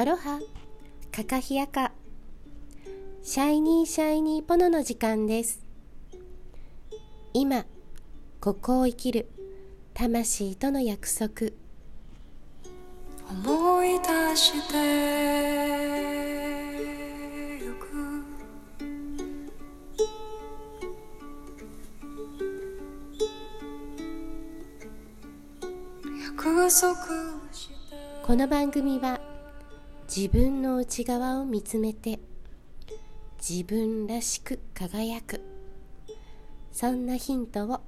アロハ。カカヒヤカ。シャイニーシャイニーポノの時間です。今ここを生きる魂との約束。思い出してゆく。約束この番組は自分の内側を見つめて自分らしく輝く。そんなヒントを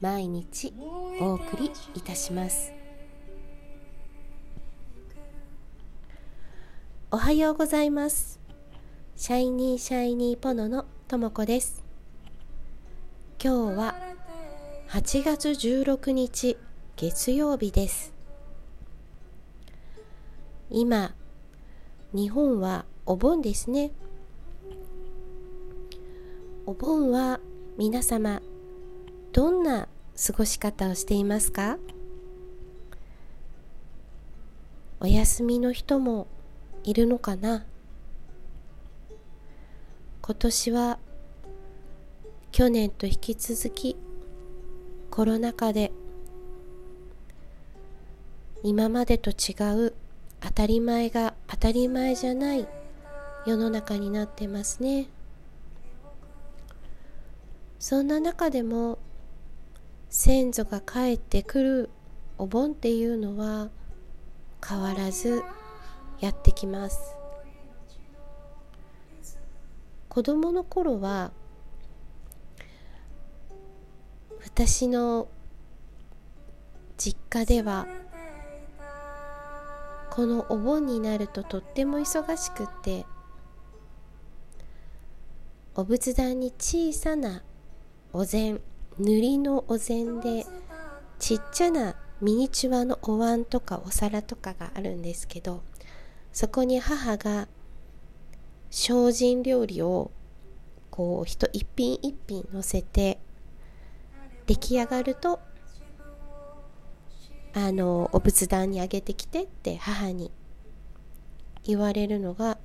毎日お送りいたします。おはようございます。シャイニーシャイニーポノのともこです。今日は8月16日月曜日です。今日本はお盆ですね。お盆は皆様どんな過ごし方をしていますか？お休みの人もいるのかな？今年は去年と引き続きコロナ禍で今までと違う当たり前が当たり前じゃない世の中になってますね。そんな中でも先祖が帰ってくるお盆っていうのは変わらずやってきます。子供の頃は私の実家ではこのお盆になるととっても忙しくってお仏壇に小さなお膳塗りのお膳でちっちゃなミニチュアのお椀とかお皿とかがあるんですけどそこに母が精進料理をこう一一品一品乗せて出来上がるとあのお仏壇にあげてきてって母に言われるのが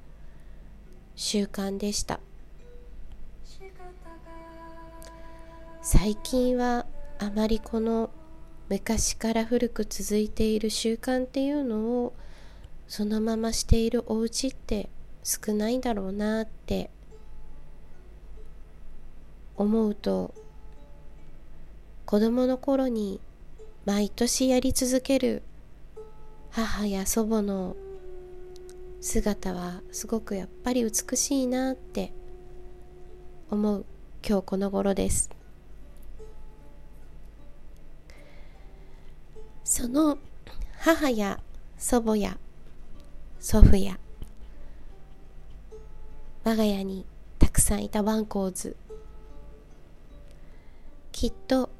習慣でした。最近はあまりこの昔から古く続いている習慣っていうのをそのまましているお家って少ないんだろうなって思うと子供の頃に毎年やり続ける母や祖母の姿はすごくやっぱり美しいなって思う今日この頃です。その母や祖母や祖父や我が家にたくさんいたワンコーズ。きっと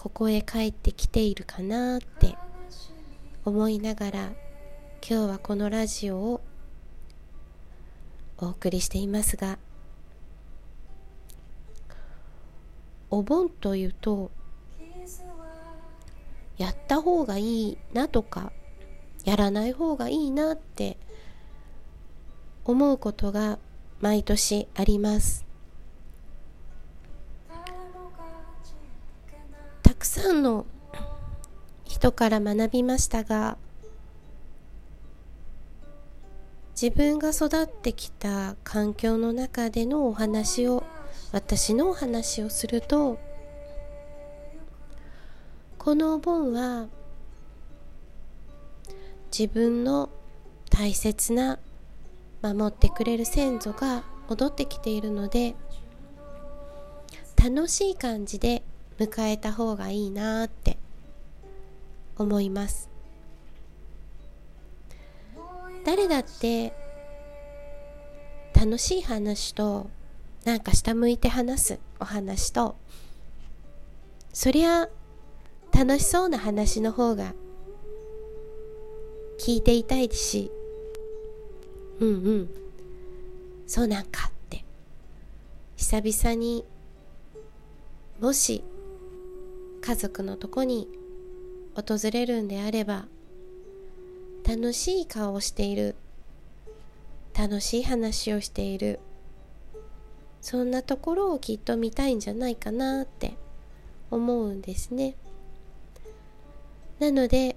ここへ帰ってきているかなって思いながら今日はこのラジオをお送りしていますがお盆というとやった方がいいなとかやらない方がいいなって思うことが毎年あります。くさんの人から学びましたが自分が育ってきた環境の中でのお話を私のお話をするとこのお盆は自分の大切な守ってくれる先祖が戻ってきているので楽しい感じで迎えた方がいいなって思います。誰だって楽しい話となんか下向いて話すお話とそりゃ楽しそうな話の方が聞いていたいしうんうんそうなんかって久々にもし家族のとこに訪れるんであれば楽しい顔をしている楽しい話をしているそんなところをきっと見たいんじゃないかなって思うんですね。なので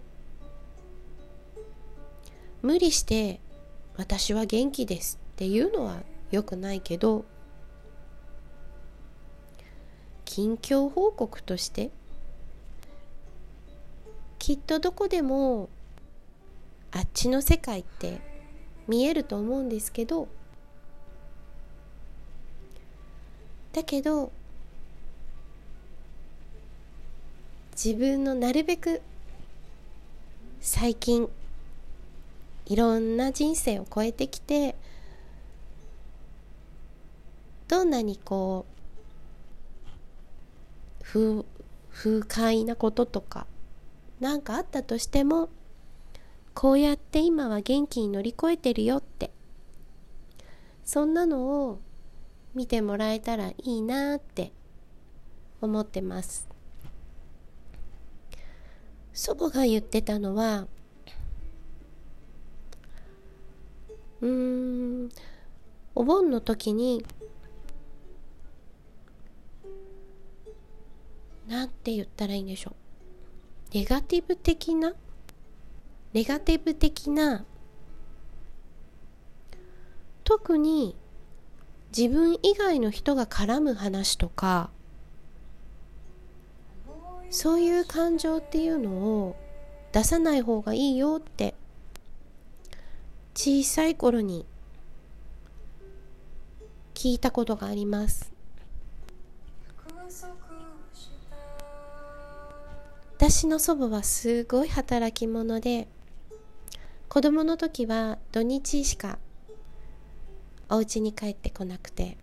無理して私は元気ですっていうのは良くないけど近況報告としてきっとどこでもあっちの世界って見えると思うんですけどだけど自分のなるべく最近いろんな人生を超えてきてどんなにこう不不快なこととか何かあったとしてもこうやって今は元気に乗り越えてるよって。そんなのを見てもらえたらいいなって思ってます。祖母が言ってたのはうーんお盆の時になんて言ったらいいんでしょう。ネガティブ的なネガティブ的な特に自分以外の人が絡む話とかそういう感情っていうのを出さない方がいいよって小さい頃に聞いたことがあります。私の祖母はすごい働き者で子供の時は土日しかお家に帰ってこなくて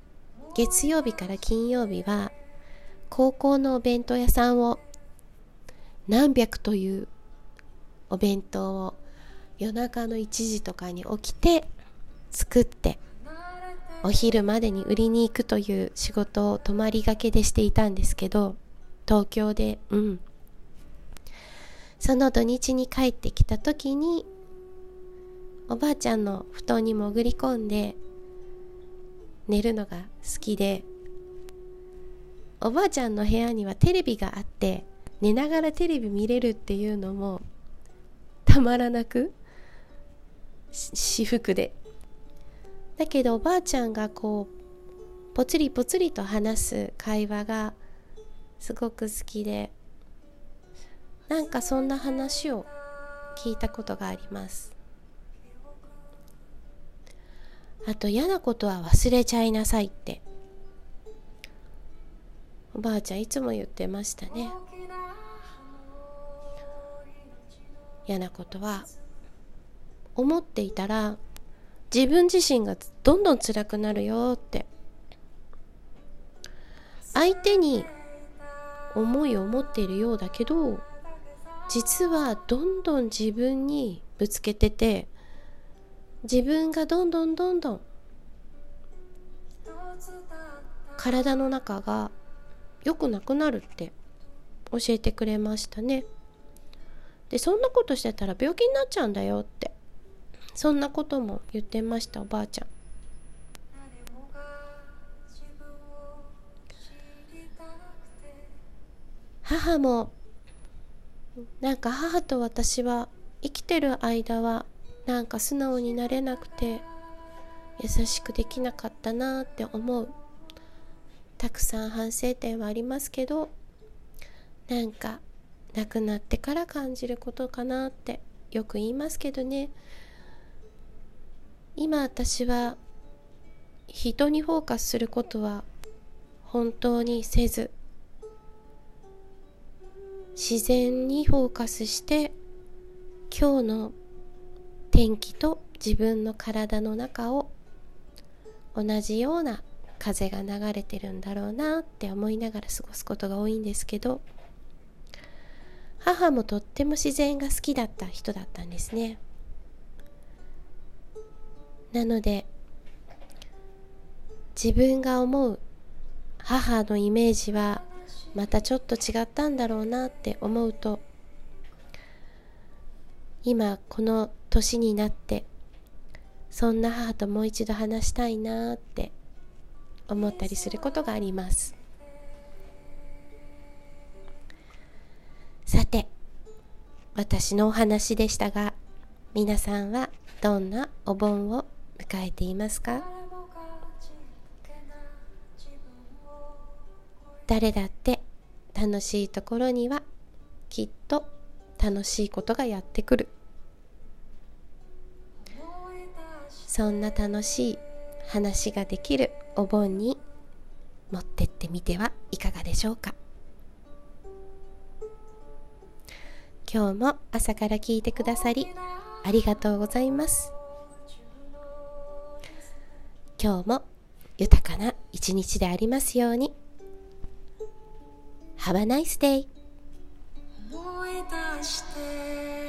月曜日から金曜日は高校のお弁当屋さんを何百というお弁当を夜中の1時とかに起きて作ってお昼までに売りに行くという仕事を泊まりがけでしていたんですけど東京でうんその土日に帰ってきた時におばあちゃんの布団に潜り込んで寝るのが好きでおばあちゃんの部屋にはテレビがあって寝ながらテレビ見れるっていうのもたまらなく私服で。だけどおばあちゃんがこうぽつりぽつりと話す会話がすごく好きでなんかそんな話を聞いたことがあります。あと嫌なことは忘れちゃいなさいって。おばあちゃんいつも言ってましたね。嫌なことは思っていたら自分自身がどんどん辛くなるよって。相手に思いを持っているようだけど実はどんどん自分にぶつけてて自分がどんどんどんどん体の中が良くなくなるって教えてくれましたね。でそんなことしてたら病気になっちゃうんだよってそんなことも言ってましたおばあちゃん。母もなんか母と私は生きてる間はなんか素直になれなくて優しくできなかったなって思う。たくさん反省点はありますけどなんか亡くなってから感じることかなってよく言いますけどね。今私は人にフォーカスすることは本当にせず自然にフォーカスして今日の天気と自分の体の中を同じような風が流れてるんだろうなって思いながら過ごすことが多いんですけど母もとっても自然が好きだった人だったんですね。なので自分が思う母のイメージはまたちょっと違ったんだろうなって思うと今この年になってそんな母ともう一度話したいなって思ったりすることがあります。さて私のお話でしたが皆さんはどんなお盆を迎えていますか？誰だって楽しいところにはきっと楽しいことがやってくる。そんな楽しい話ができるお盆に持ってってみてはいかがでしょうか。今日も朝から聞いてくださりありがとうございます。今日も豊かな一日でありますように。Have a nice day! 燃え出して